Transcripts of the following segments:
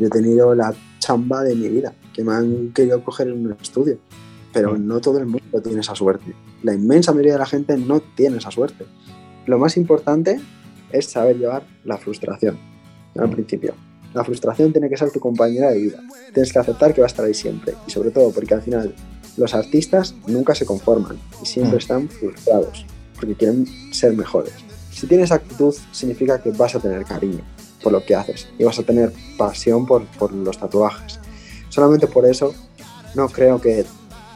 Yo he tenido la chamba de mi vida, que me han querido coger en un estudio, pero Mm. no todo el mundo tiene esa suerte. La inmensa mayoría de la gente no tiene esa suerte. Lo más importante es saber llevar la frustración al Mm. principio. La frustración tiene que ser tu compañera de vida. Tienes que aceptar que va a estar ahí siempre. Y sobre todo porque al final los artistas nunca se conforman y siempre Mm. están frustrados porque quieren ser mejores. Si tienes actitud significa que vas a tener cariño por lo que haces y vas a tener pasión por, por los tatuajes. Solamente por eso no creo que,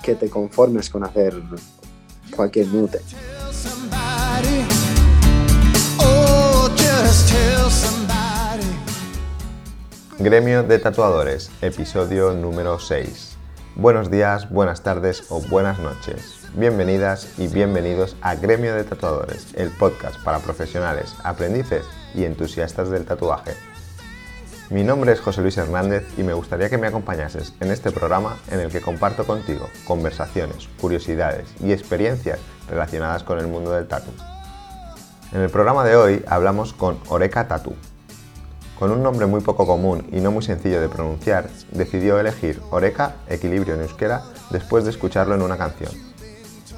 que te conformes con hacer cualquier mute. Gremio de Tatuadores, episodio número 6. Buenos días, buenas tardes o buenas noches. Bienvenidas y bienvenidos a Gremio de Tatuadores, el podcast para profesionales, aprendices y entusiastas del tatuaje. Mi nombre es José Luis Hernández y me gustaría que me acompañases en este programa en el que comparto contigo conversaciones, curiosidades y experiencias relacionadas con el mundo del tatu. En el programa de hoy hablamos con Oreca Tatu, con un nombre muy poco común y no muy sencillo de pronunciar, decidió elegir Oreca, equilibrio en euskera, después de escucharlo en una canción.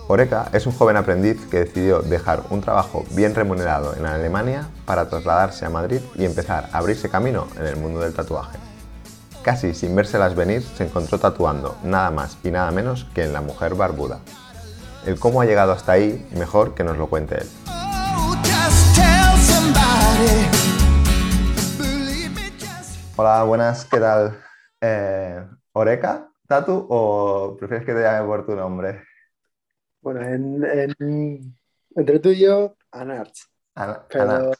Oreca es un joven aprendiz que decidió dejar un trabajo bien remunerado en Alemania para trasladarse a Madrid y empezar a abrirse camino en el mundo del tatuaje. Casi sin vérselas venir, se encontró tatuando nada más y nada menos que en La Mujer Barbuda. El cómo ha llegado hasta ahí, mejor que nos lo cuente él. Hola, buenas, ¿qué tal? Eh, ¿Oreca, Tatu o prefieres que te llame por tu nombre? Bueno, en, en- entre tú y yo, Anarch. Ana- Pero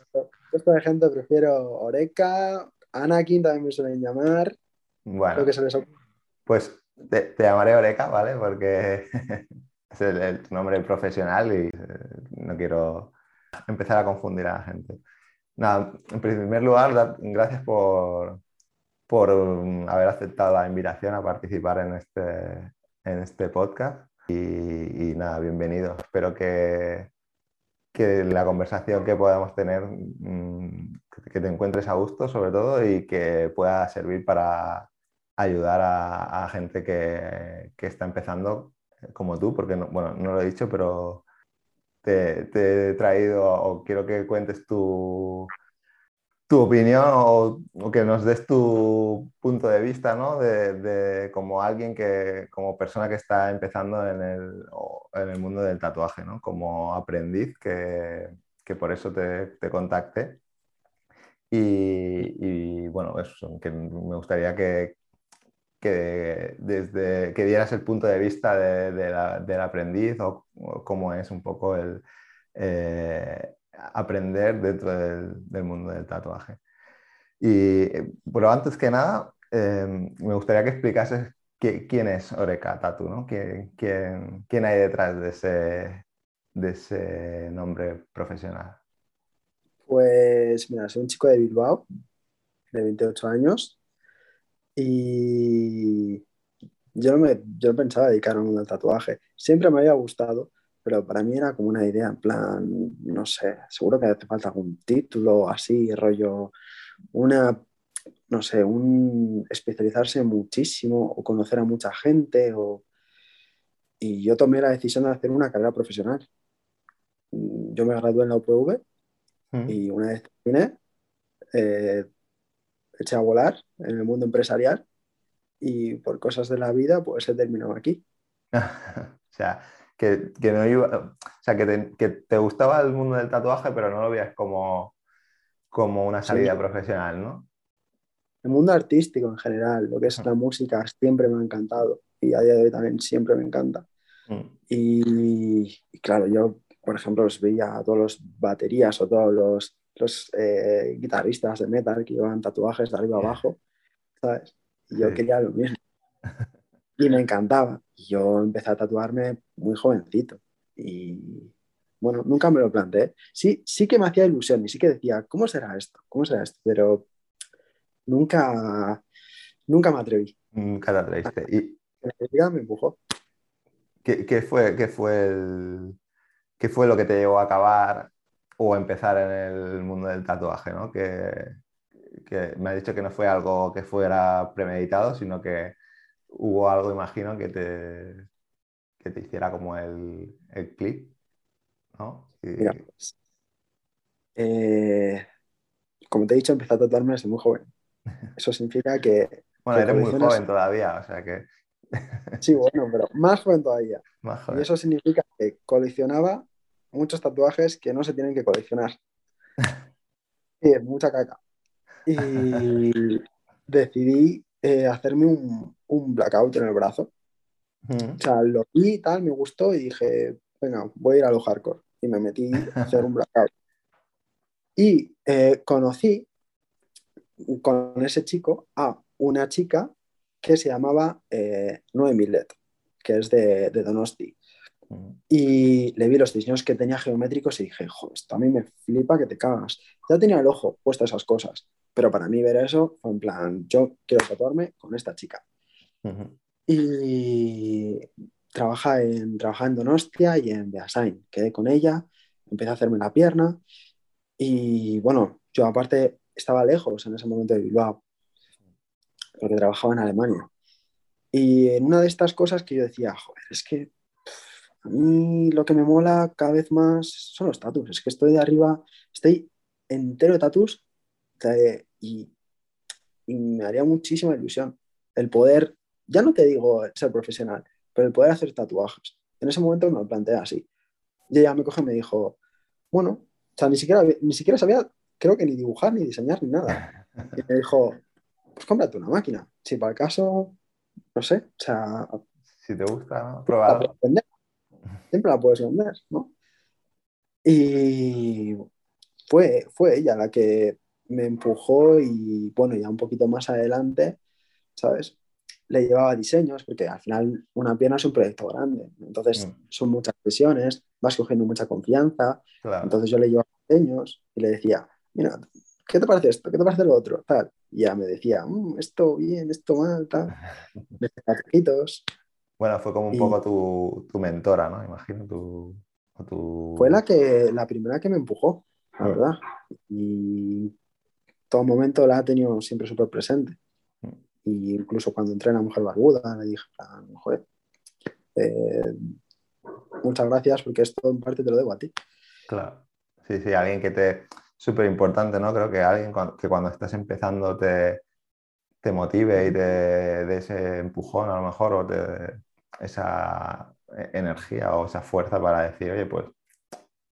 de gente prefiero Oreca, Anakin también me suelen llamar, Bueno, lo que se les ocurre. pues te, te llamaré Oreca, ¿vale? Porque es el, nombre profesional y eh, no quiero empezar a confundir a la gente. Nada, en primer lugar, gracias por, por um, haber aceptado la invitación a participar en este, en este podcast. Y, nada, bienvenido. Espero que, que la conversación que podamos tener, mm, que- te encuentres a gusto sobre todo y que pueda servir para ayudar a, a gente que, que está empezando eh, como tú, porque no, bueno, no lo he dicho, pero te, te he traído o quiero que cuentes tu, tu opinión o, que nos des tu punto de vista, ¿no? De, como alguien que, como persona que está empezando en el, en el mundo del tatuaje, ¿no? Como aprendiz, que, que por eso te, te contacté. Y, bueno, eso, que me gustaría que, que, desde, que dieras el punto de vista de- la- del aprendiz o, o cómo es un poco el eh, aprender dentro del, mundo del tatuaje. Y, eh, pero antes que nada, eh, me gustaría que explicases qui- quién es Oreca Tatu, ¿no? ¿Quién, quién, quién hay detrás de ese, de ese nombre profesional? Pues mira, soy un chico de Bilbao, de 28 años, y yo no, me, yo pensaba dedicarme al tatuaje. Siempre me había gustado, pero para mí era como una idea, en plan, no sé, seguro que hace falta algún título así, rollo, una, no sé, un especializarse muchísimo o conocer a mucha gente. O... Y yo tomé la decisión de hacer una carrera profesional. Yo me gradué en la UPV Mm. y una vez terminé, eh, eché a volar en el mundo empresarial y por cosas de la vida, pues he terminado aquí. o sea, que, que no iba, o sea, que te, que te gustaba el mundo del tatuaje, pero no lo veías como, como una Sí. salida profesional, ¿no? El mundo artístico en general, lo que es la música, siempre me ha encantado y a día de hoy también siempre me encanta. Mm. Y, y claro, yo, por ejemplo, los veía a todos los baterías o todos los, los eh, guitarristas de metal que llevaban tatuajes de arriba abajo, ¿sabes? Y yo Sí. quería lo mismo. Y me encantaba. Y yo empecé a tatuarme muy jovencito. Y bueno, nunca me lo planteé. Sí, sí que me hacía ilusión y sí que decía, ¿cómo será esto? ¿Cómo será esto? Pero nunca, nunca me atreví. Nunca te atreviste. ¿Y me empujó. qué, qué fue, qué, fue el, qué fue lo que te llevó a acabar o a empezar en el mundo del tatuaje, ¿no? ¿Qué, que me has dicho que no fue algo que fuera premeditado, sino que hubo algo, imagino, que te, que te hiciera como el, el clip, ¿no? Y- Mira, pues, eh, como te he dicho, empecé a tatuarme desde muy joven. Eso significa que, bueno, que eres muy joven todavía, o sea que sí, bueno, pero más joven todavía. más Y eso significa que coleccionaba muchos tatuajes que no se tienen que coleccionar. Sí, mucha caca. Y decidí eh, hacerme un, un blackout en el brazo. Mm, O sea, lo vi y tal, me gustó y dije, venga, voy a ir a lo hardcore. Y me metí a hacer un blackout. Y eh, conocí con ese chico a una chica que se llamaba eh, Noe Millet, que es de, de Donosti. Y le vi los diseños que tenía geométricos y dije, joder, esto a mí me flipa que te cagas. Ya tenía el ojo puesto a esas cosas, pero para mí ver eso fue en plan, yo quiero tatuarme con esta chica. Ujú. Y trabaja en, trabaja en Donostia y en Beasain. Quedé con ella, empecé a hacerme la pierna y bueno, yo aparte estaba lejos en ese momento de Bilbao, porque trabajaba en Alemania. Y en una de estas cosas que yo decía, joder, es que a mí lo que me mola cada vez más son los tatus. Es que estoy de arriba, estoy entero de tatus y, y me haría muchísima ilusión el poder, ya no te digo ser profesional, pero el poder hacer tatuajes. En ese momento me lo planteé así. Y ella me coge y me dijo, bueno, o sea, ni siquiera, ni siquiera sabía, creo que ni dibujar, ni diseñar, ni nada. Y me dijo, pues cómprate una máquina. Si para el caso, no sé, o sea, Si te gusta, ¿no? vender. Siempre la puedes vender, ¿no? Y fue, fue ella la que me empujó y bueno, ya un poquito más adelante, ¿sabes? Le llevaba diseños, porque al final una pierna es un proyecto grande, entonces Mm. son muchas sesiones, vas cogiendo mucha confianza, Claro. entonces yo le llevaba diseños y le decía, mira, ¿qué te parece esto? ¿Qué te parece lo otro? Tal. Y ya me decía, "Mm, esto bien, esto mal, tal. Me. Bueno, fue como un Y- poco tu, tu mentora, ¿no? Imagino tu, tu... Fue la que la primera que me empujó, la Mm. verdad. Y todo momento la ha tenido siempre súper presente. Mm. Y incluso cuando entré en la mujer barbuda, le dije, joder, eh, muchas gracias porque esto en parte te lo debo a ti. Claro. Sí, sí, alguien que te... Súper importante, ¿no? Creo que alguien que cuando estás empezando te, te motive y te dé ese empujón a lo mejor o te esa e- energía o esa fuerza para decir, oye, pues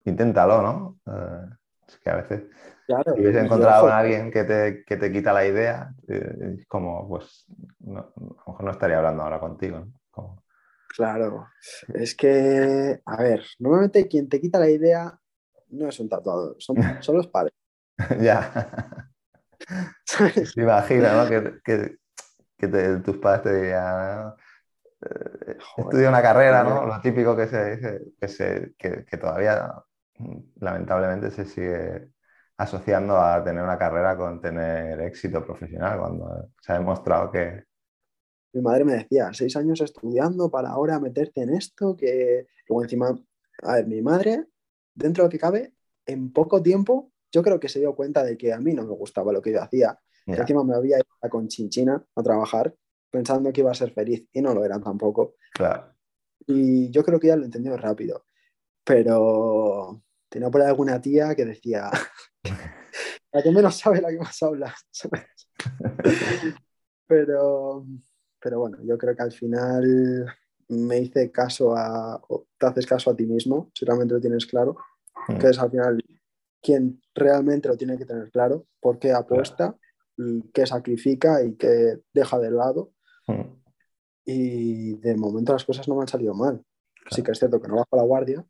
inténtalo, ¿no? Eh, es que a veces Claro. si hubiese y encontrado ojo, a alguien que te, que te quita la idea, eh, como, pues, no- a lo mejor no estaría hablando ahora contigo, ¿no? Como- Claro. Es que, a ver, normalmente quien te quita la idea no es un tatuador, son, son los padres. ya. imagino, ¿no? Que, que- que te- tus padres te dirían, eh, Joder. estudia una carrera, ¿no? Lo típico que se dice, que, se, que, que todavía lamentablemente se sigue asociando a tener una carrera con tener éxito profesional, cuando se ha demostrado que... Mi madre me decía, seis años estudiando para ahora meterte en esto, que luego encima, a ver, mi madre, dentro de lo que cabe, en poco tiempo, yo creo que se dio cuenta de que a mí no me gustaba lo que yo hacía, Ya, encima me había ido a Conchinchina a trabajar pensando que iba a ser feliz y no lo era tampoco. claro. Y yo creo que ella lo entendió rápido, pero tenía por ahí alguna tía que decía, la que menos sabe la que más habla. pero, pero bueno, yo creo que al final me hice caso a, o te haces caso a ti mismo, si realmente lo tienes claro, Mm. que es al final quien realmente lo tiene que tener claro, por qué apuesta y qué sacrifica y qué deja de lado. Mm. Y de momento las cosas no me han salido mal. Sí que es cierto que no bajo la guardia,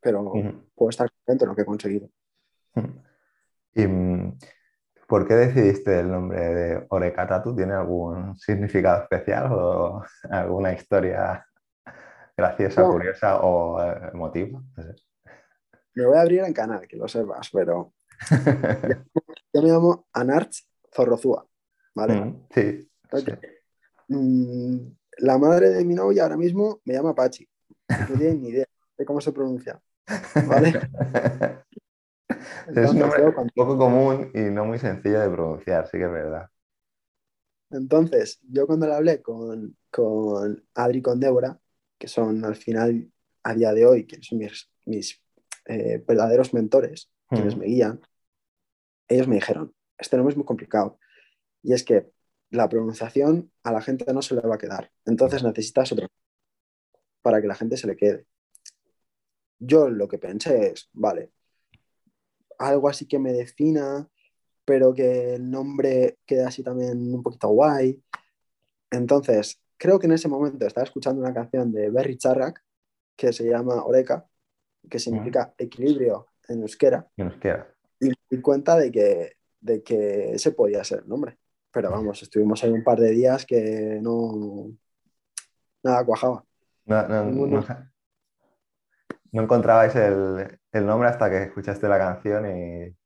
pero Mm. puedo estar contento en lo que he conseguido. ¿Y mm, por qué decidiste el nombre de Oreca Tattoo? ¿Tiene algún significado especial o alguna historia graciosa, No. curiosa o eh, emotiva? No sé. Me voy a abrir en canal, que lo sepas, pero yo me llamo Anarch Zorrozúa, ¿vale? Mm, sí. Mm, la madre de mi novia ahora mismo me llama Pachi. No tiene ni idea de cómo se pronuncia, ¿vale? Es un nombre cuando- poco común y no muy sencillo de pronunciar, sí que es verdad. Entonces, yo cuando le hablé con, con Adri y con Débora, que son al final, a día de hoy, que son mis, mis eh, verdaderos mentores, quienes Mm. me guían, ellos me dijeron, este nombre es muy complicado. Y es que la pronunciación a la gente no se le va a quedar. Entonces necesitas otro para que la gente se le quede. Yo lo que pensé es, vale, algo así que me defina, pero que el nombre quede así también un poquito guay. Entonces, creo que en ese momento estaba escuchando una canción de Berry Charrac que se llama Oreca, que significa equilibrio en euskera, nos quiera. y me di cuenta de que, de que ese podía ser el nombre. Pero vamos, estuvimos ahí un par de días que no. Nada cuajaba. No, no, Ninguno. no- no encontrabais el, el nombre hasta que escuchaste la canción y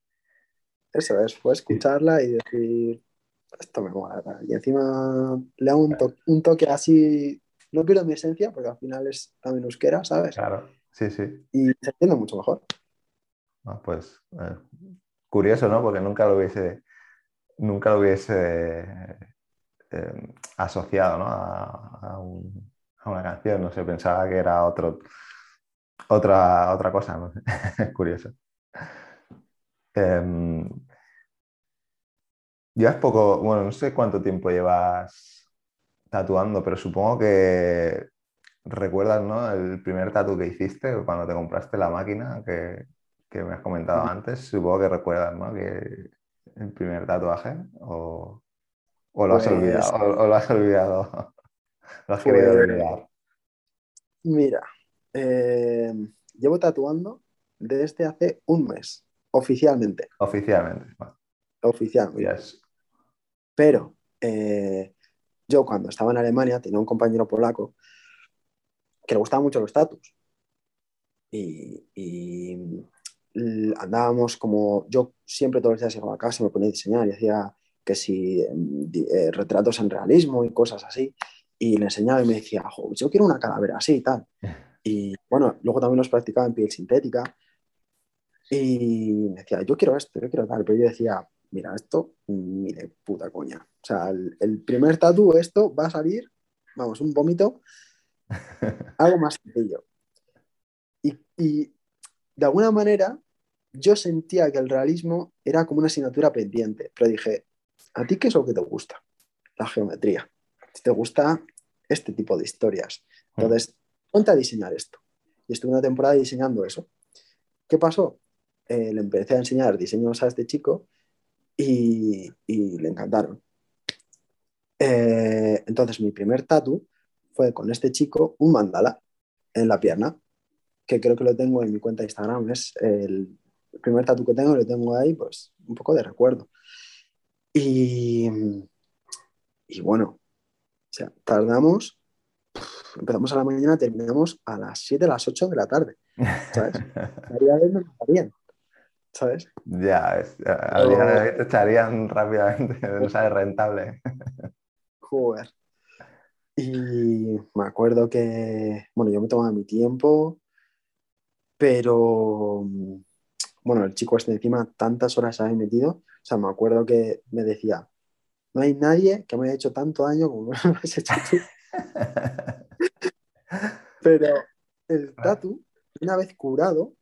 Eso es, fue escucharla y decir, esto me mola. tal. Y encima le hago un, to- un toque así, no pierdo mi esencia, porque al final es también euskera, ¿sabes? claro, sí, sí. Y se entiende mucho mejor. Ah, pues eh, curioso, ¿no? Porque nunca lo hubiese, nunca lo hubiese eh, asociado, ¿no? A, a un- a una canción, no sé, pensaba que era otro, otra, otra cosa, ¿no? Es curioso. Em, llevas poco, bueno, no sé cuánto tiempo llevas tatuando, pero supongo que recuerdas, ¿no? El primer tatu que hiciste cuando te compraste la máquina que, que me has comentado antes, supongo que recuerdas, ¿no? Que el primer tatuaje o, o lo has Pues- olvidado, o, o lo has olvidado, lo has querido Pues- olvidar. Mira, eh, llevo tatuando desde hace un mes, oficialmente. Oficialmente. Bueno, Oficialmente. ya es- Pero eh, yo cuando estaba en Alemania tenía un compañero polaco que le gustaban mucho los tatus. Y, andábamos como, yo siempre todos los días llegaba a casa y me ponía a diseñar y hacía que si em, eh, retratos en realismo y cosas así. Y le enseñaba y me decía, "Jo, yo quiero una calavera así y tal. Y bueno, luego también los practicaba en piel sintética. Y me decía, yo quiero esto, yo quiero tal. Pero yo decía, mira, esto ni de puta coña. O sea, el, el primer tatu, esto va a salir, vamos, un vómito, algo más sencillo. Y, y de alguna manera yo sentía que el realismo era como una asignatura pendiente, pero dije, ¿a ti qué es lo que te gusta? La geometría. Si te gusta este tipo de historias. Entonces, ponte a diseñar esto. Y estuve una temporada diseñando eso. ¿Qué pasó? Eh, le empecé a enseñar diseños a este chico y, le encantaron. Eh, entonces, mi primer tatu fue con este chico un mandala en la pierna, que creo que lo tengo en mi cuenta de Instagram. Es el primer tatu que tengo, lo tengo ahí, pues un poco de recuerdo. Y, y bueno, o sea, tardamos, empezamos a la mañana, terminamos a las 7, a las 8 de la tarde, ¿sabes? Me matarían, ¿sabes? Ya, es- al día de hoy te echarían rápidamente, no sale rentable. Joder. Y me acuerdo que, bueno, yo me tomaba mi tiempo, pero, bueno, el chico este encima tantas horas había metido, o sea, me acuerdo que me decía, no hay nadie que me haya hecho tanto daño como me has hecho tú. Pero el tatu, una vez curado,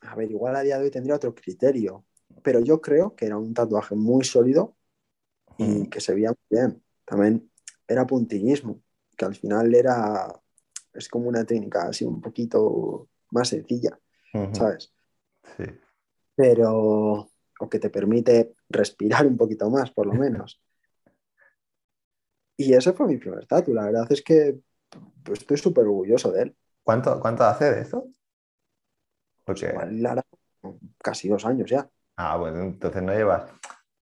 a ver, igual a día de hoy tendría otro criterio, pero yo creo que era un tatuaje muy sólido y que se veía muy bien. También era puntillismo, que al final era, es como una técnica así un poquito más sencilla, ¿sabes? Sí. Pero, o que te permite respirar un poquito más, por lo menos. Y ese fue mi primer tatu, la verdad es que pues, estoy súper orgulloso de él. ¿Cuánto, cuánto hace de? Porque, Igual hará casi dos años ya. ah, bueno, entonces no llevas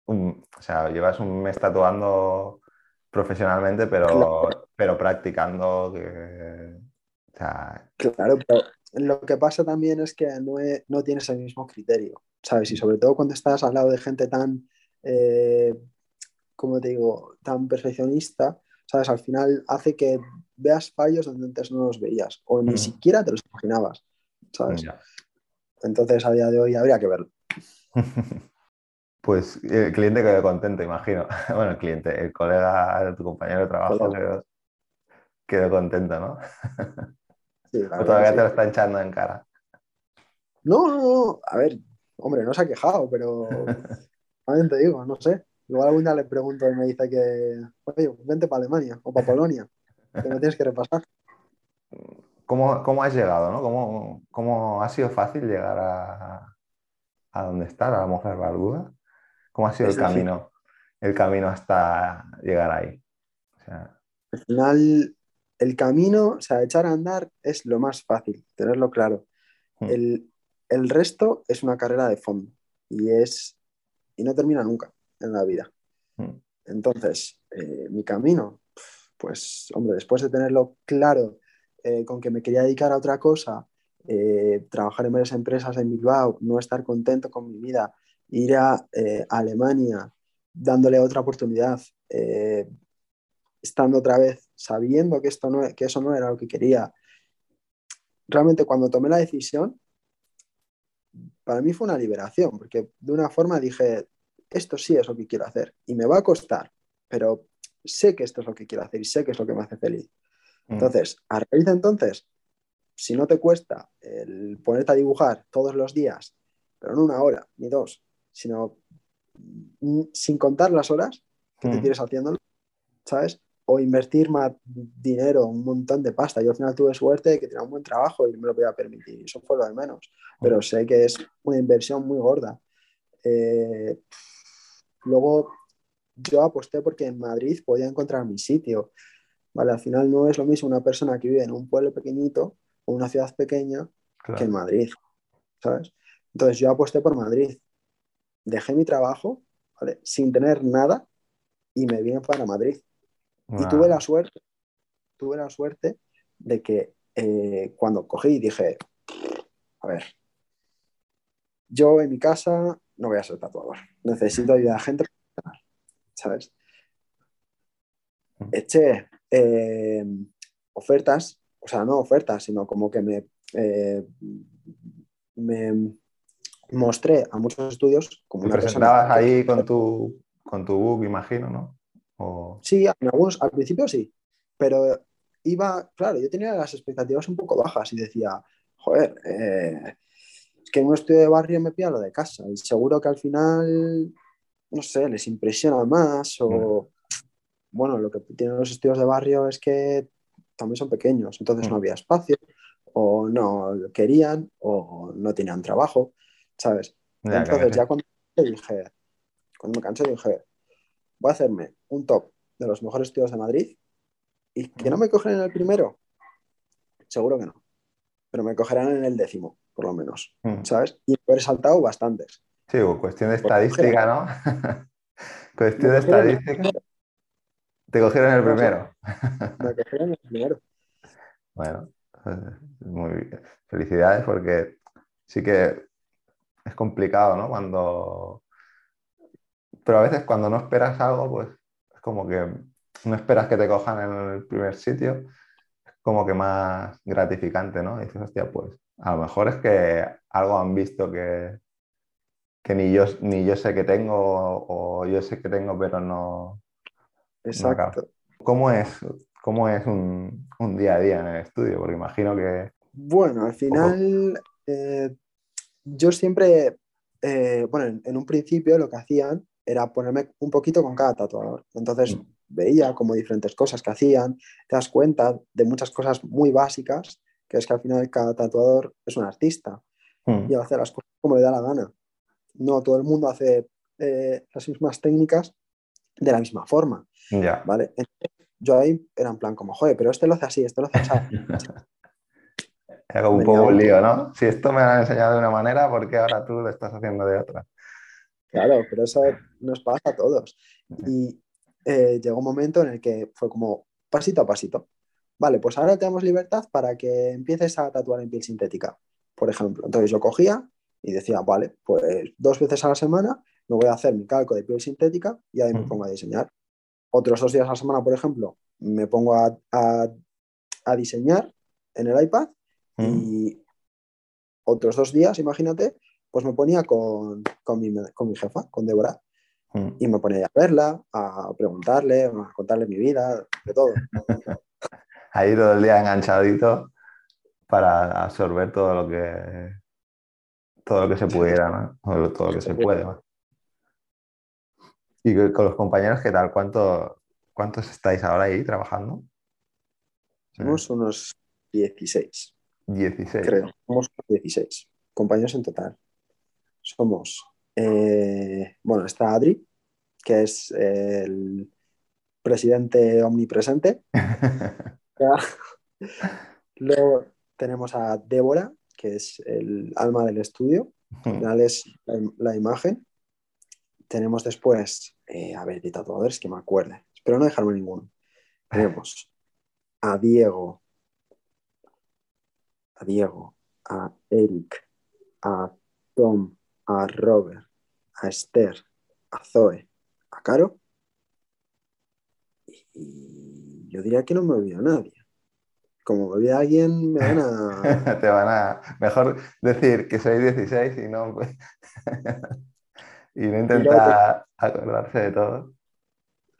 un, o sea, llevas un mes tatuando profesionalmente, pero, Claro. pero practicando que, o sea, Claro, pero lo que pasa también es que no, he- no tienes el mismo criterio, ¿sabes? Y sobre todo cuando estás al lado de gente tan, eh, como te digo, tan perfeccionista, ¿sabes? Al final hace que veas fallos donde antes no los veías o ni Mm. siquiera te los imaginabas, ¿sabes? Entonces, a día de hoy habría que verlo. Pues el cliente quedó contento, imagino. Bueno, el cliente, el colega tu compañero de trabajo quedó, quedó contento, ¿no? Sí, O todavía te lo está echando en cara. No, no, no. A ver, hombre, no se ha quejado, pero también te digo, no sé. Igual algún día le pregunto y me dice que, oye, vente para Alemania o para Polonia, que me tienes que repasar. ¿Cómo, cómo has llegado, no? ¿Cómo, cómo ha sido fácil llegar a, a donde estás, a la mujer barbuda? ¿Cómo ha sido Es el difícil. camino, el camino hasta llegar ahí? O sea, Al final, el camino, o sea, echar a andar es lo más fácil, tenerlo claro. Hmm. El, el resto es una carrera de fondo y es y no termina nunca en la vida. hmm, Entonces, eh, mi camino, pues, hombre, después de tenerlo claro eh, con que me quería dedicar a otra cosa, eh, trabajar en varias empresas en Bilbao, no estar contento con mi vida, ir a, a Alemania, dándole otra oportunidad, estando otra vez, sabiendo que, esto no, que eso no era lo que quería. Realmente cuando tomé la decisión, para mí fue una liberación, porque de una forma dije, esto sí es lo que quiero hacer y me va a costar, pero sé que esto es lo que quiero hacer y sé que es lo que me hace feliz. hmm. Entonces, a raíz de entonces, si no te cuesta el ponerte a dibujar todos los días, pero no una hora ni dos, sino mm, sin contar las horas que te Mm. tires haciéndolo, ¿sabes? O invertir más dinero, un montón de pasta. Yo al final tuve suerte de que tenía un buen trabajo y me lo podía permitir, eso fue lo de menos. Pero sé que es una inversión muy gorda. Eh, luego, yo aposté porque en Madrid podía encontrar mi sitio. Vale, al final no es lo mismo una persona que vive en un pueblo pequeñito o una ciudad pequeña Claro. que en Madrid, ¿sabes? Entonces yo aposté por Madrid. Dejé mi trabajo, ¿vale? Sin tener nada y me vine para Madrid. Y tuve la suerte, tuve la suerte de que eh, cuando cogí dije, a ver, yo en mi casa no voy a ser tatuador, necesito ayudar a gente, profesional", ¿sabes? Eché eh, ofertas, o sea, no ofertas, sino como que me, eh, me mostré a muchos estudios como Te presentabas persona... ahí con tu, con tu book, imagino, ¿no? O... Sí, en algunos, al principio sí, pero iba, claro, yo tenía las expectativas un poco bajas y decía, joder, eh, que en un estudio de barrio me pilla lo de casa y seguro que al final, no sé, les impresiona más o, bueno, lo que tienen los estudios de barrio es que también son pequeños, entonces no había espacio o no querían o no tenían trabajo, ¿sabes? Entonces ya cuando dije, cuando me cansé dije, voy a hacerme un top de los mejores estudios de Madrid y que no me cogen en el primero, seguro que no, pero me cogerán en el décimo, por lo menos, Mm. ¿sabes? Y he saltado bastantes. Sí, cuestión de estadística, ¿no? cuestión de estadística. Te cogieron el primero. Me cogieron el primero. Bueno, muy bien. Felicidades porque sí que es complicado, ¿no? Cuando... Pero a veces cuando no esperas algo, pues es como que no esperas que te cojan en el primer sitio, es como que más gratificante, ¿no? Y dices, hostia, pues a lo mejor es que algo han visto que, que ni yo, ni yo sé que tengo o yo sé que tengo, pero no, Exacto. ¿Cómo es, cómo es un, un día a día en el estudio? Porque imagino que... Bueno, al final, eh, yo siempre, eh, bueno, en, en un principio lo que hacían era ponerme un poquito con cada tatuador. Entonces Mm. veía como diferentes cosas que hacían, te das cuenta de muchas cosas muy básicas, que es que al final cada tatuador es un artista Mm, y hace las cosas como le da la gana. No todo el mundo hace eh, las mismas técnicas de la misma forma, Ya. ¿vale? Entonces, yo ahí era en plan como, joder, pero este lo hace así, este lo hace así. Era un poco un lío, ¿no? Si esto me lo han enseñado de una manera, ¿por qué ahora tú lo estás haciendo de otra? Claro, pero eso nos pasa a todos. Y eh, llegó un momento en el que fue como pasito a pasito. Vale, pues ahora te damos libertad para que empieces a tatuar en piel sintética, por ejemplo. Entonces yo cogía y decía, vale, pues dos veces a la semana me voy a hacer mi calco de piel sintética y ahí me pongo a diseñar. Otros dos días a la semana, por ejemplo, me pongo a, a- a diseñar en el iPad y otros dos días, imagínate, pues me ponía con, con, mi, con mi jefa, con Débora, y me ponía a verla, a preguntarle, a contarle mi vida, de todo. Ahí todo el día enganchadito para absorber todo lo que todo lo que se pudiera, ¿no? O Todo lo que se puede. ¿no? Y con con los compañeros, ¿qué tal? ¿Cuánto, ¿Cuántos estáis ahora ahí trabajando? Somos unos 16, 16. creo. Somos 16 compañeros en total. Somos, eh, bueno, está Adri, que es el presidente omnipresente. Luego tenemos a Débora, que es el alma del estudio. Al final es la, la imagen. Tenemos después, eh, a ver, de tatuadores que me acuerde. Espero no dejarme ninguno. Tenemos a Diego, a Diego, a Eric, a Tom, a Robert, a Esther, a Zoe, a Caro. Y yo diría que no me olvido a nadie. Como me olvida a alguien, me van a. Te van a. Mejor decir que sois 16 y no. y no intentar acordarse de todo.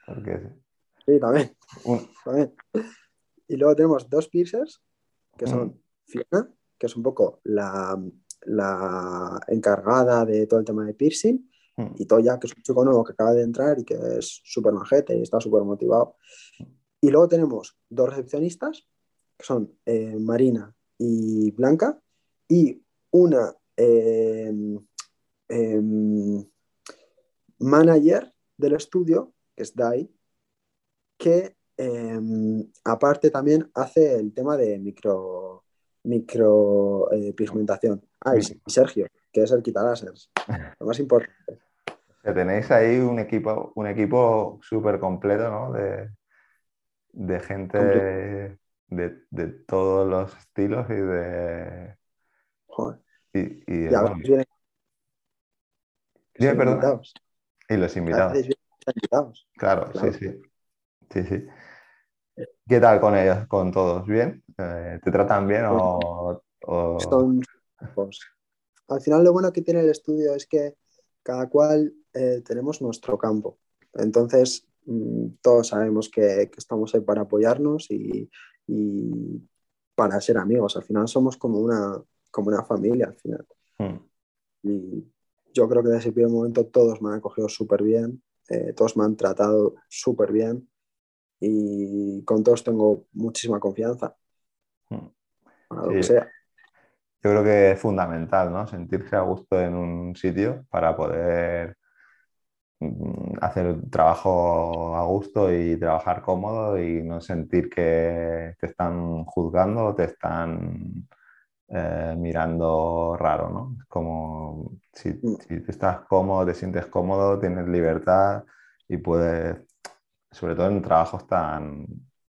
Porque Sí, también. un- también. Y luego tenemos dos piercers, que son Fiona, que es un poco la, la encargada de todo el tema de piercing, Mm. y Toya, que es un chico nuevo que acaba de entrar y que es súper majete y está súper motivado. Y luego tenemos dos recepcionistas, que son eh, Marina y Blanca, y una eh, em, manager del estudio, que es Dai, que em, aparte también hace el tema de micro, micro eh, pigmentación. Ah, y y Sergio, que es el quitaláseres, lo más importante. tenéis ahí un equipo, un equipo súper completo, ¿no? De, de gente de, de todos los estilos y de. Joder, Y, y y vienen Dime, invitados. y los invitados. Claro, Claro. sí, sí. Sí, sí. ¿Qué tal con ellos, con todos? ¿Bien? Eh, ¿Te tratan bien o, o- Son pues, al final lo bueno que tiene el estudio es que cada cual eh, tenemos nuestro campo. Entonces, todos sabemos que, que estamos ahí para apoyarnos y, y para ser amigos. Al final somos como una, como una familia al final. Hmm, Y yo creo que desde el primer momento todos me han acogido súper bien, eh, todos me han tratado súper bien y con todos tengo muchísima confianza. hmm. Para lo Sí. que sea. Yo creo que es fundamental, ¿no? Sentirse a gusto en un sitio para poder mm, hacer un trabajo a gusto y trabajar cómodo y no sentir que te están juzgando o te están eh, mirando raro, ¿no? Es como si, Mm. si tú estás cómodo, te sientes cómodo, tienes libertad y puedes, sobre todo en trabajos tan,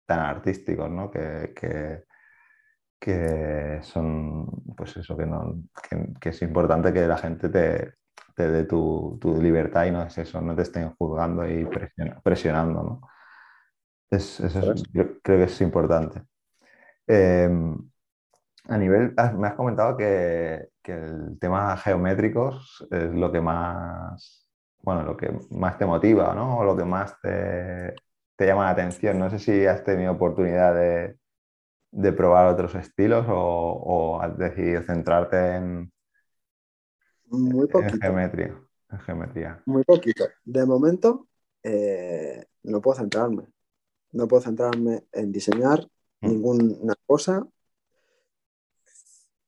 tan artísticos, ¿no? Que, que- que son, pues eso, que, no, que, que es importante que la gente te, te dé tu, tu libertad y no es eso, no te estén juzgando y presiona- presionando, ¿no? Es- eso es- Correcto. yo creo que es importante. Eh, a nivel, has- me has comentado que, que el tema geométricos es lo que más, bueno, lo que más te motiva, ¿no? O lo que más te, te llama la atención. No sé si has tenido oportunidad de, de probar otros estilos o, o has decidido centrarte en, Muy en poquito. geometría. En geometría. Muy poquito. De momento, eh, no puedo centrarme. No puedo centrarme en diseñar Mm. ninguna cosa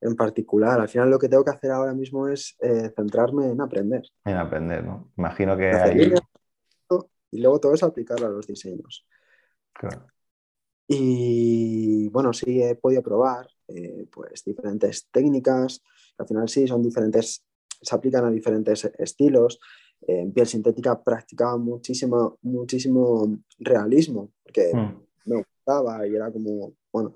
en particular. Al final, lo que tengo que hacer ahora mismo es eh, centrarme en aprender. En aprender, ¿no? Imagino que ahí, y luego todo eso aplicarlo a los diseños. claro. Y bueno, sí he podido probar eh, pues diferentes técnicas. Al final sí, son diferentes, se aplican a diferentes estilos. Eh, en piel sintética practicaba muchísimo, muchísimo realismo, porque Mm, me gustaba y era como, bueno,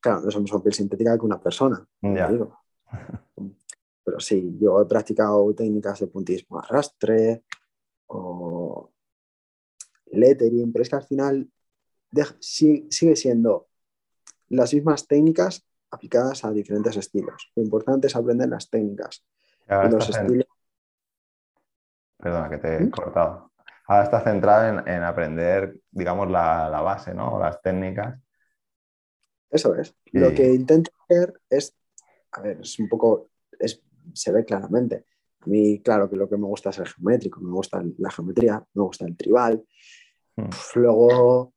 claro, no lo mismo piel sintética que una persona, Ya. digo. Pero sí, yo he practicado técnicas de puntismo arrastre o lettering, pero es que al final sigue siendo las mismas técnicas aplicadas a diferentes estilos. Lo importante es aprender las técnicas. Ahora Y los estás en- estilos, Perdona que te he ¿Mm? cortado. Ahora estás centrado en, en aprender, digamos, la, la base, ¿no? Las técnicas. eso es. Lo que intento hacer es, a ver, es un poco, es, se ve claramente. A mí, claro que lo que me gusta es el geométrico, me gusta la geometría, me gusta el tribal. Mm. Pf, Luego,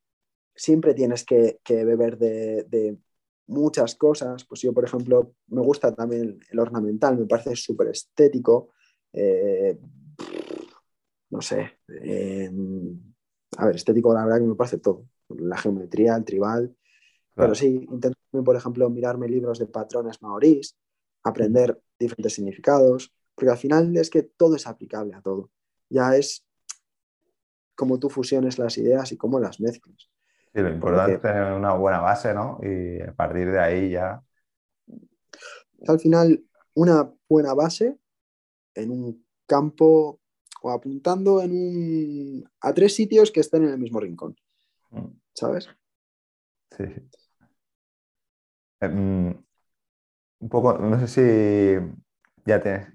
siempre tienes que, que beber de, de muchas cosas. Pues yo, por ejemplo, me gusta también el ornamental, me parece súper estético. Eh, no sé. eh, a ver, estético, la verdad que me parece todo. La geometría, el tribal. Claro. Pero sí, intento, por ejemplo, mirarme libros de patrones maorís, aprender diferentes significados, porque al final es que todo es aplicable a todo. Ya es cómo tú fusiones las ideas y cómo las mezclas. Sí, lo importante es tener una buena base, ¿no? Y a partir de ahí ya. Al final, una buena base en un campo o apuntando en un, a tres sitios que estén en el mismo rincón, Mm, ¿sabes? Sí, mm, un poco, no sé si ya tienes.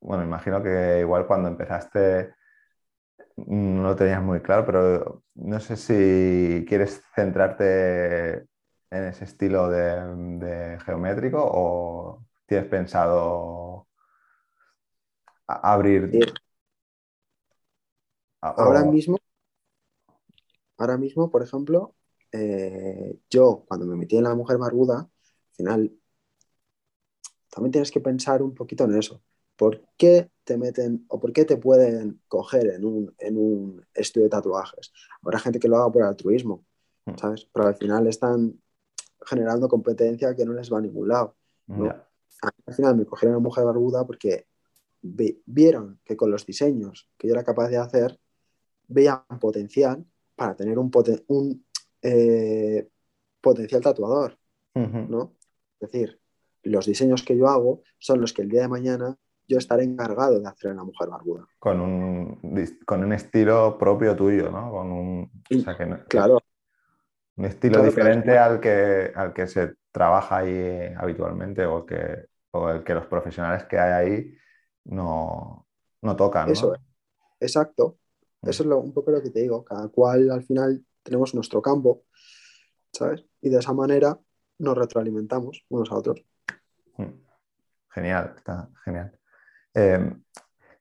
Bueno, imagino que igual cuando empezaste no lo tenías muy claro, pero no sé si quieres centrarte en ese estilo de, de geométrico o tienes pensado abrir. Ahora mismo, ahora mismo, por ejemplo, eh, yo cuando me metí en la mujer barbuda, al final también tienes que pensar un poquito en eso. ¿Por qué te meten o por qué te pueden coger en un, en un estudio de tatuajes? Habrá gente que lo haga por altruismo, Mm. ¿sabes? Pero al final están generando competencia que no les va a ningún lado. al final me cogieron a mujer barbuda porque vi- vieron que con los diseños que yo era capaz de hacer, veían potencial para tener un, poten- un eh, potencial tatuador. ¿no? Es decir, los diseños que yo hago son los que el día de mañana yo estaré encargado de hacer en la mujer barbuda. Con un, con un estilo propio tuyo, ¿no? Con un, o sea, que no- Claro, un estilo Claro, diferente al al que, al que se trabaja ahí eh, habitualmente o, que, o el que los profesionales que hay ahí no, no tocan, ¿no? Eso es. exacto. Mm. Eso es lo- un poco lo que te digo. Cada cual al final tenemos nuestro campo, ¿sabes? Y de esa manera nos retroalimentamos unos a otros. Mm. Genial, está genial. Eh,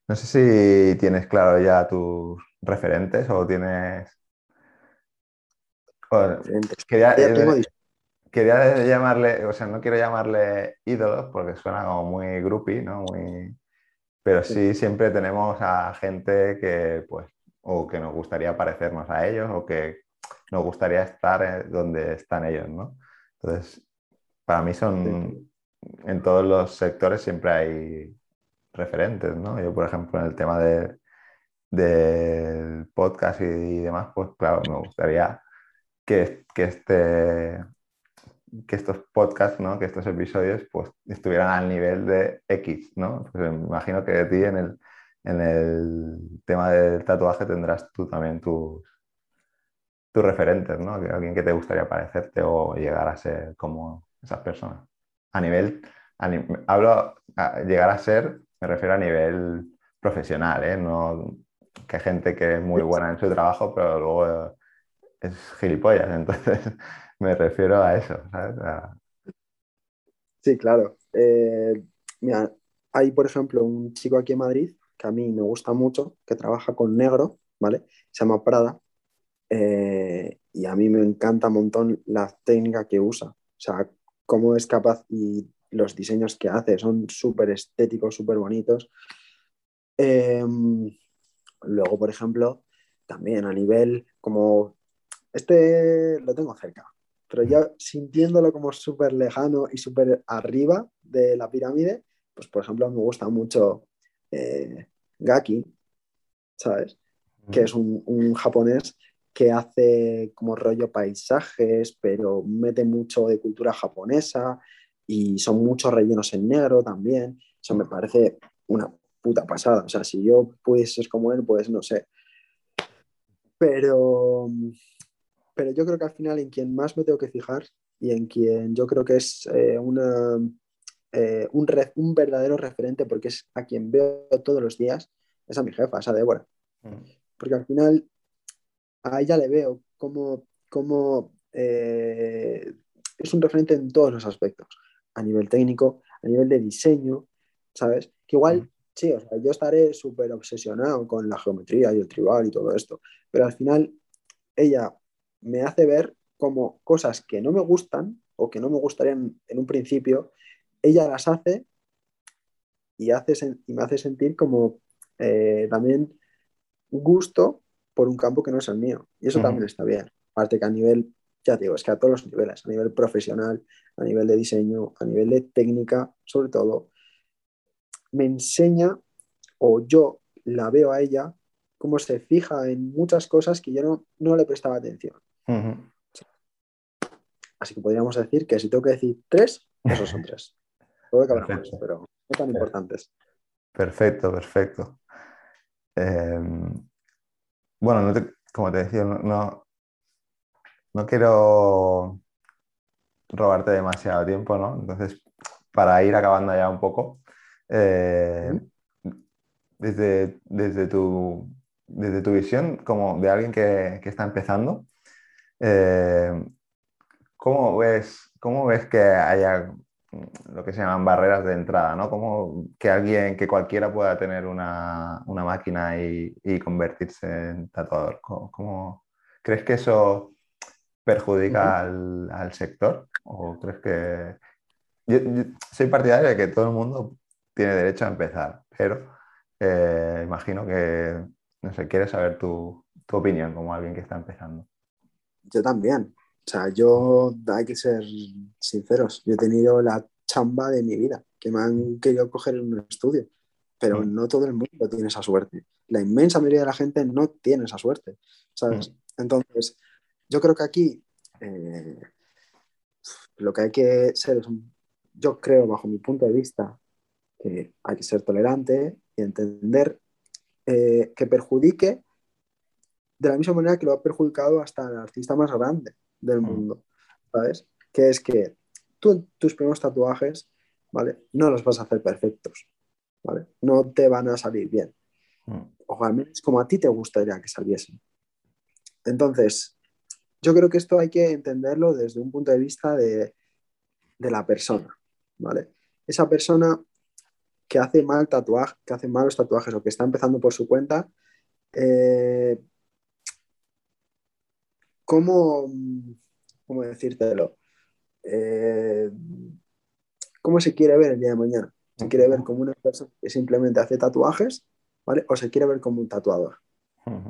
no sé si tienes claro ya tus referentes o tienes... quería, eh, quería llamarle, o sea, no quiero llamarle ídolos porque suena como muy groupie, ¿no? Muy... Pero sí siempre tenemos a gente que, pues, o que nos gustaría parecernos a ellos o que nos gustaría estar eh, donde están ellos, ¿no? Entonces, para mí son, en todos los sectores siempre hay referentes, ¿no? Yo, por ejemplo, en el tema de, del podcast y, demás, pues claro, me gustaría que, que este que estos podcasts, ¿no? que estos episodios pues, estuvieran al nivel de X, ¿no? Pues me imagino que de ti en el, en el tema del tatuaje tendrás tú también tus, tus referentes, ¿no? Alguien que te gustaría parecerte o llegar a ser como esas personas. A nivel, a hablo, a llegar a ser, me refiero a nivel profesional, ¿eh? No que gente que es muy buena en su trabajo, pero luego es gilipollas, entonces me refiero a eso, ¿sabes? Sí, claro. Eh, mira, hay, por ejemplo, un chico aquí en Madrid que a mí me gusta mucho, que trabaja con negro, ¿vale? Se llama Prada. eh, y a mí me encanta un montón la técnica que usa. O sea, cómo es capaz y los diseños que hace son súper estéticos, súper bonitos. Eh, luego, por ejemplo, también a nivel como... Este lo tengo cerca, pero ya sintiéndolo como súper lejano y súper arriba de la pirámide, pues por ejemplo me gusta mucho eh, Gaki, ¿sabes? Que es un, un japonés que hace como rollo paisajes, pero mete mucho de cultura japonesa y son muchos rellenos en negro también. Eso me parece una puta pasada. O sea, si yo pudiese ser como él, pues no sé. Pero pero yo creo que al final en quien más me tengo que fijar y en quien yo creo que es eh, una, eh, un, re- un verdadero referente, porque es a quien veo todos los días, es a mi jefa, es a Débora. Porque al final a ella le veo como, como eh, es un referente en todos los aspectos, a nivel técnico, a nivel de diseño, ¿sabes? Que igual, sí, o sea, yo estaré súper obsesionado con la geometría y el tribal y todo esto, pero al final ella me hace ver como cosas que no me gustan o que no me gustarían en un principio, ella las hace y, hace y me hace sentir como eh, también gusto por un campo que no es el mío. Y eso también está bien. Aparte que a nivel, ya te digo, es que a todos los niveles, a nivel profesional, a nivel de diseño, a nivel de técnica, sobre todo, me enseña o yo la veo a ella cómo se fija en muchas cosas que yo no, no le prestaba atención. Así que podríamos decir que si tengo que decir tres, esos son tres. Puede que Perfecto. pero no tan importantes. Perfecto, perfecto. Eh, bueno, no te- como te decía, no, no, no quiero robarte demasiado tiempo, ¿no? Entonces, para ir acabando ya un poco, eh, desde, desde tu, desde tu visión como de alguien que, que está empezando, eh, ¿cómo ves, cómo ves que haya lo que se llaman barreras de entrada, ¿no? Como que alguien, que cualquiera pueda tener una, una máquina y, y convertirse en tatuador. ¿Cómo, cómo- crees que eso perjudica al, al sector? ¿O crees que...? Yo, yo soy partidario de que todo el mundo tiene derecho a empezar, pero eh, imagino que, no sé, quieres saber tu, tu opinión como alguien que está empezando. Yo también. O sea, yo hay que ser sinceros. Yo he tenido la chamba de mi vida, que me han querido coger en un estudio, pero Mm. no todo el mundo tiene esa suerte. La inmensa mayoría de la gente no tiene esa suerte, ¿sabes? Entonces, yo creo que aquí eh, lo que hay que ser es un, yo creo, bajo mi punto de vista, que hay que ser tolerante y entender eh, que perjudique de la misma manera que lo ha perjudicado hasta el artista más grande del Mm. mundo, ¿sabes? Que es que tú tus primeros tatuajes, ¿vale? No los vas a hacer perfectos, ¿vale? No te van a salir bien, Mm. o al menos como a ti te gustaría que saliesen. Entonces, yo creo que esto hay que entenderlo desde un punto de vista de, de la persona, ¿vale? Esa persona que hace mal tatuaje, que hace malos tatuajes o que está empezando por su cuenta, eh, ¿cómo, cómo decírtelo? Eh, ¿Cómo se quiere ver el día de mañana? ¿Se quiere ver como una persona que simplemente hace tatuajes, ¿vale? O se quiere ver como un tatuador.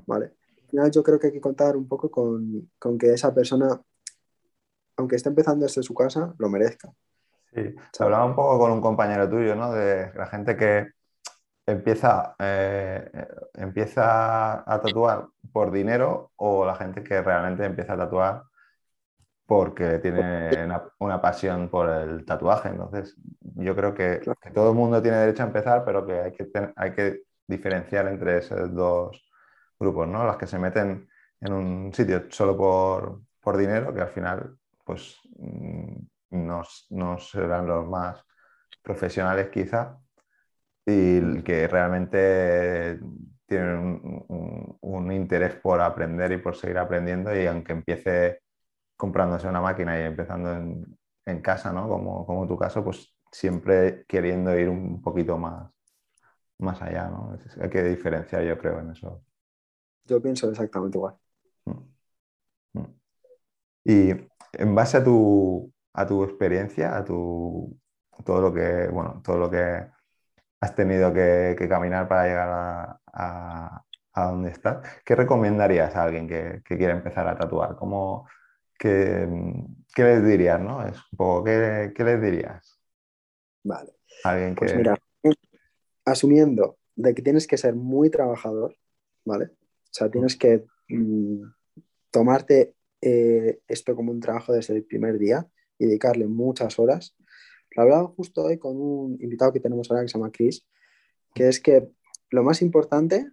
¿vale? Final yo creo que hay que contar un poco con, con que esa persona, aunque esté empezando desde su casa, lo merezca. Sí, hablaba un poco con un compañero tuyo, ¿no? De la gente que empieza, eh, empieza a tatuar por dinero o la gente que realmente empieza a tatuar porque tiene una, una pasión por el tatuaje. Entonces, yo creo que, todo el mundo tiene derecho a empezar, pero que hay que, ten- hay que diferenciar entre esos dos grupos, ¿no? Las que se meten en un sitio solo por, por dinero, que al final, pues, mm, no, no serán los más profesionales quizá, y que realmente tienen un, interés por aprender y por seguir aprendiendo, y aunque empiece comprándose una máquina y empezando en, en casa, ¿no? Como, como tu caso, pues siempre queriendo ir un poquito más, más allá, ¿no? Hay que diferenciar, yo creo, en eso. Yo pienso exactamente igual. Mm. Mm. Y en base a tu, a tu experiencia, a tu todo lo que, bueno, todo lo que has tenido que, que caminar para llegar a, a, a donde estás, ¿qué recomendarías a alguien que, que quiere empezar a tatuar? ¿Cómo, qué, qué les dirías, no? Es un poco, ¿qué, qué les dirías? Vale. Pues mira, asumiendo de que tienes que ser muy trabajador, ¿vale? O sea, tienes que mm, tomarte eh, esto como un trabajo desde el primer día y dedicarle muchas horas. Lo hablaba justo hoy con un invitado que tenemos ahora que se llama Chris, que es que lo más importante,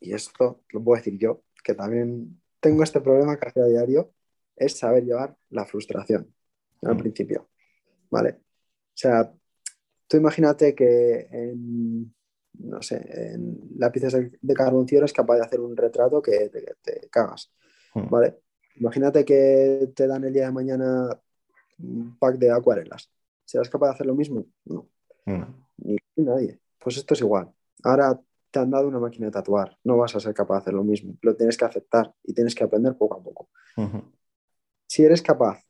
y esto lo puedo decir yo, que también tengo este problema casi a diario, es saber llevar la frustración al Mm. principio, ¿vale? O sea, tú imagínate que en, no sé, en lápices de, carboncillo eres capaz de hacer un retrato que te, cagas, Mm. ¿vale? Imagínate que te dan el día de mañana un pack de acuarelas. ¿Serás capaz de hacer lo mismo? No, No. ni nadie. Pues esto es igual. Ahora te han dado una máquina de tatuar, no vas a ser capaz de hacer lo mismo. Lo tienes que aceptar y tienes que aprender poco a poco. Ujú. Si eres capaz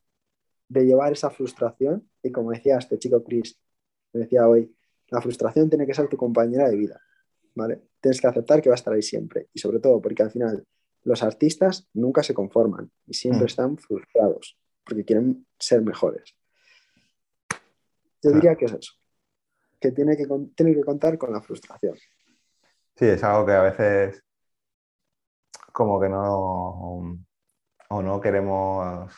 de llevar esa frustración, y como decía este chico Chris, me decía hoy, la frustración tiene que ser tu compañera de vida, ¿vale? Tienes que aceptar que va a estar ahí siempre. Y sobre todo porque al final los artistas nunca se conforman y siempre Mm. están frustrados porque quieren ser mejores. Yo Claro. diría que es eso, que tiene que, tiene que contar con la frustración. Sí, es algo que a veces como que no o no queremos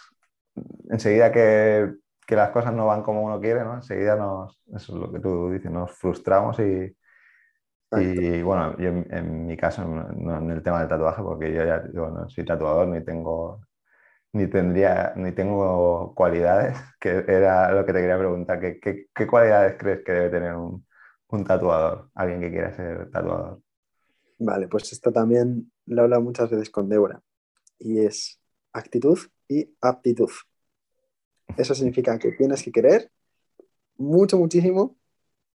enseguida que, que las cosas no van como uno quiere, ¿no? Enseguida nos, eso es lo que tú dices, nos frustramos y, y bueno, yo en, en mi caso, no, en el tema del tatuaje, porque yo ya no soy tatuador ni tengo ni tendría ni tengo cualidades, que era lo que te quería preguntar, ¿qué, qué, qué cualidades crees que debe tener un, un tatuador, alguien que quiera ser tatuador? Vale, pues esto también lo he hablado muchas veces con Débora y es actitud y aptitud. Eso significa que tienes que querer mucho, muchísimo,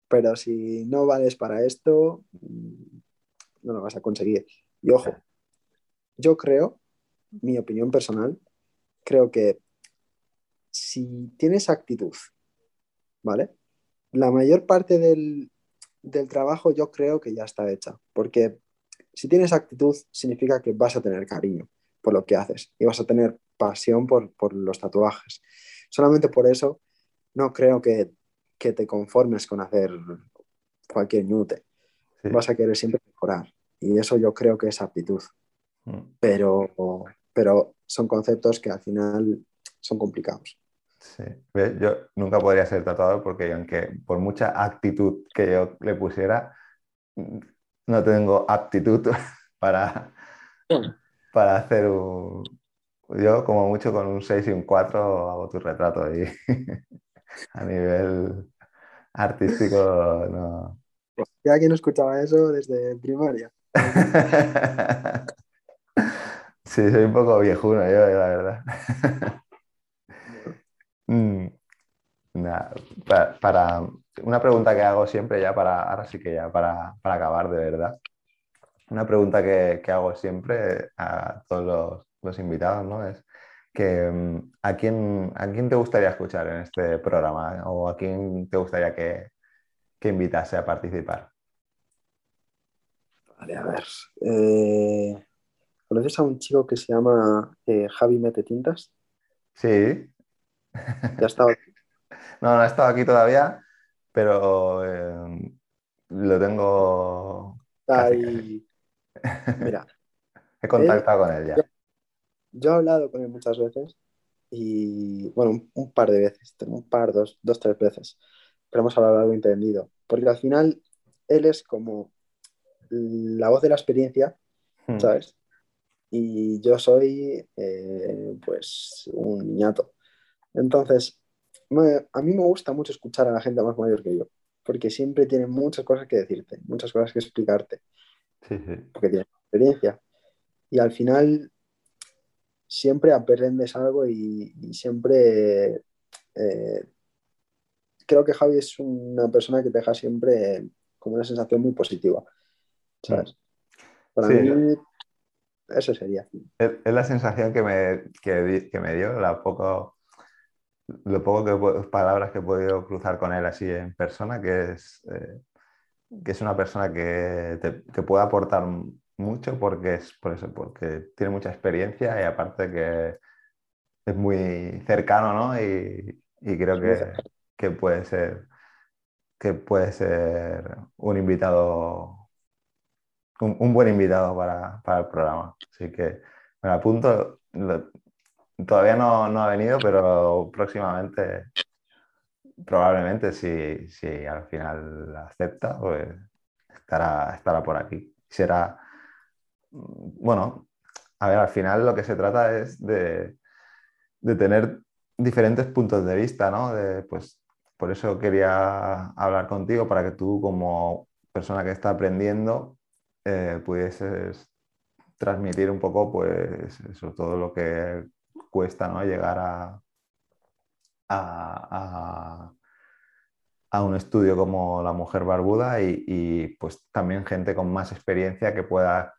pero si no vales para esto, mm, no lo vas a conseguir. Y ojo, yo creo, mi opinión personal, creo que si tienes actitud, ¿vale? La mayor parte del, del trabajo yo creo que ya está hecha, porque si tienes actitud significa que vas a tener cariño por lo que haces y vas a tener pasión por, por los tatuajes. Solamente por eso no creo que, que te conformes con hacer cualquier ñute. Sí. Vas a querer siempre mejorar y eso yo creo que es aptitud, Mm, pero, pero son conceptos que al final son complicados. Sí. Yo nunca podría ser tatuador porque aunque por mucha actitud que yo le pusiera, no tengo aptitud para, para hacer un... Yo como mucho con un 6 y un 4 hago tu retrato y a nivel artístico no. Ya quien escuchaba eso desde primaria. Sí, soy un poco viejuno yo, la verdad. Mm, para, una pregunta que hago siempre ya para, ahora sí que ya para, para acabar de verdad. Una pregunta que, que hago siempre a todos los, los invitados, ¿no? Es que mm, ¿a quién, ¿a quién te gustaría escuchar en este programa? ¿O a quién te gustaría que, que invitase a participar? Vale, a ver. eh, ¿Conoces a un chico que se llama eh, Javi Mete Tintas? Sí, Ya estaba aquí. No, no ha estado aquí todavía, pero eh, lo tengo. Ahí. Mira, He contactado con él ya. Yo he hablado con él muchas veces y, bueno, un, un par de veces, un par, dos, dos, tres veces, pero hemos hablado algo entendido, porque al final él es como la voz de la experiencia, Hmm. ¿sabes? Y yo soy, eh, pues, un niñato. Entonces, me- a mí me gusta mucho escuchar a la gente más mayor que yo, porque siempre tienen muchas cosas que decirte, muchas cosas que explicarte, Sí, sí. porque tienen experiencia. Y al final siempre aprendes algo y, y siempre eh, creo que Javi es una persona que te deja siempre como una sensación muy positiva, ¿sabes? Para Sí. mí, eso sería. Es, es la sensación que me, que, me dio, la poco, lo poco que palabras que he podido cruzar con él así en persona, que es, eh, que es una persona que te que puede aportar mucho porque es por eso, porque tiene mucha experiencia y aparte que es muy cercano, ¿no? Y, y creo que, que puede ser que puede ser un invitado, un, un buen invitado para, para el programa. Así que me apunto. Lo- todavía no, no ha venido, pero próximamente, probablemente, si, si al final acepta, pues estará, estará por aquí. Será, bueno, a ver, al final lo que se trata es de, de tener diferentes puntos de vista, ¿no? De, pues, por eso quería hablar contigo, para que tú como persona que está aprendiendo eh, pudieses transmitir un poco, pues, eso, todo lo que cuesta, ¿no? Llegar a, a, a- a un estudio como La Mujer Barbuda y, y, pues también gente con más experiencia que pueda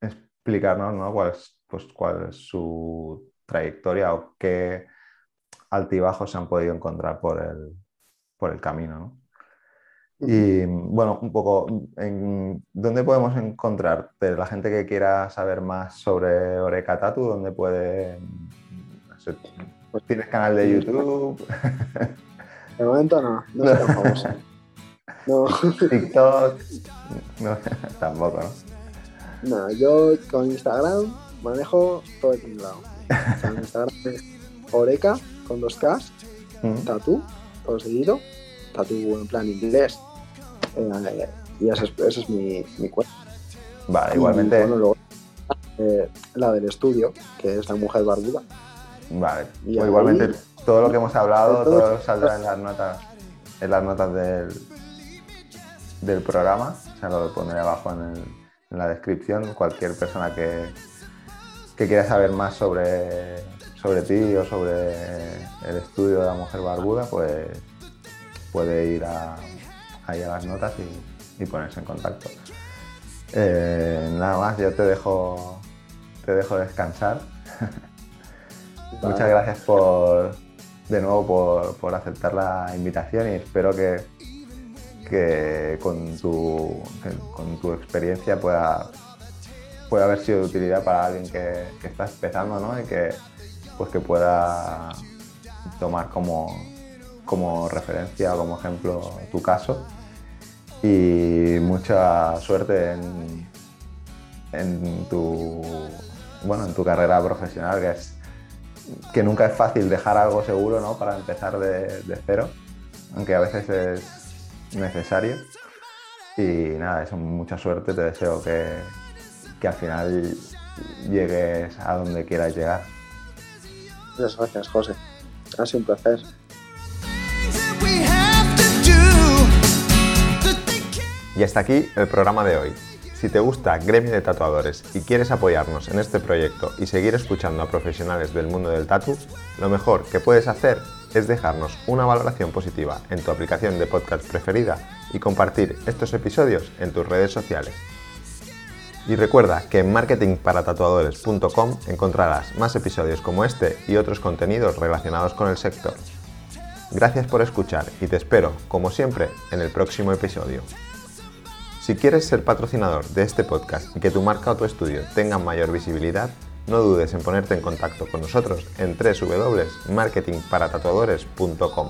explicarnos, ¿no? cuál, es, pues, cuál es su trayectoria o qué altibajos se han podido encontrar por el, por el camino. ¿no? Y bueno, un poco, en, ¿dónde podemos encontrarte? La gente que quiera saber más sobre Oreca Tatu, ¿dónde puede...? no sé, pues ¿Tienes canal de YouTube? De momento no, no tan famoso. No, TikTok? No, tampoco, ¿no? No, yo con Instagram manejo todo el tinglado. O sea, en Instagram es Oreca con dos Ks, Mm. tatu, todo seguido, tatu en plan inglés. Eh, y esa es, esa es mi, mi cuenta. Vale, Y, igualmente, bueno, luego, eh, la del estudio, que es la mujer barbuda. vale, y pues ahí- igualmente todo lo que hemos hablado, Todo- todo saldrá en las notas, en las notas del, del programa, o sea, lo pondré abajo en, el- en la descripción, cualquier persona que, que quiera saber más sobre, sobre ti o sobre el estudio de la mujer barbuda, pues puede ir a, ahí a las notas y, y ponerse en contacto. Eh, nada más, yo te dejo, te dejo descansar. Muchas gracias por, de nuevo por, por aceptar la invitación y espero que, que con, tu, con tu experiencia pueda, pueda haber sido de utilidad para alguien que, que está empezando ¿no? y que, pues que pueda tomar como, como referencia o como ejemplo tu caso. Y mucha suerte en, en tu, bueno, en tu carrera profesional, que es que nunca es fácil dejar algo seguro ¿no? para empezar de, de cero, aunque a veces es necesario. Y nada, eso, mucha suerte, te deseo que, que al final llegues a donde quieras llegar. Muchas gracias, José. Ha sido un placer. Y hasta aquí el programa de hoy. Si te gusta Gremio de Tatuadores y quieres apoyarnos en este proyecto y seguir escuchando a profesionales del mundo del tatu, lo mejor que puedes hacer es dejarnos una valoración positiva en tu aplicación de podcast preferida y compartir estos episodios en tus redes sociales. Y recuerda que en marketingparatatuadores.com encontrarás más episodios como este y otros contenidos relacionados con el sector. Gracias por escuchar y te espero, como siempre, en el próximo episodio. Si quieres ser patrocinador de este podcast y que tu marca o tu estudio tengan mayor visibilidad, no dudes en ponerte en contacto con nosotros en www.marketingparatatuadores.com.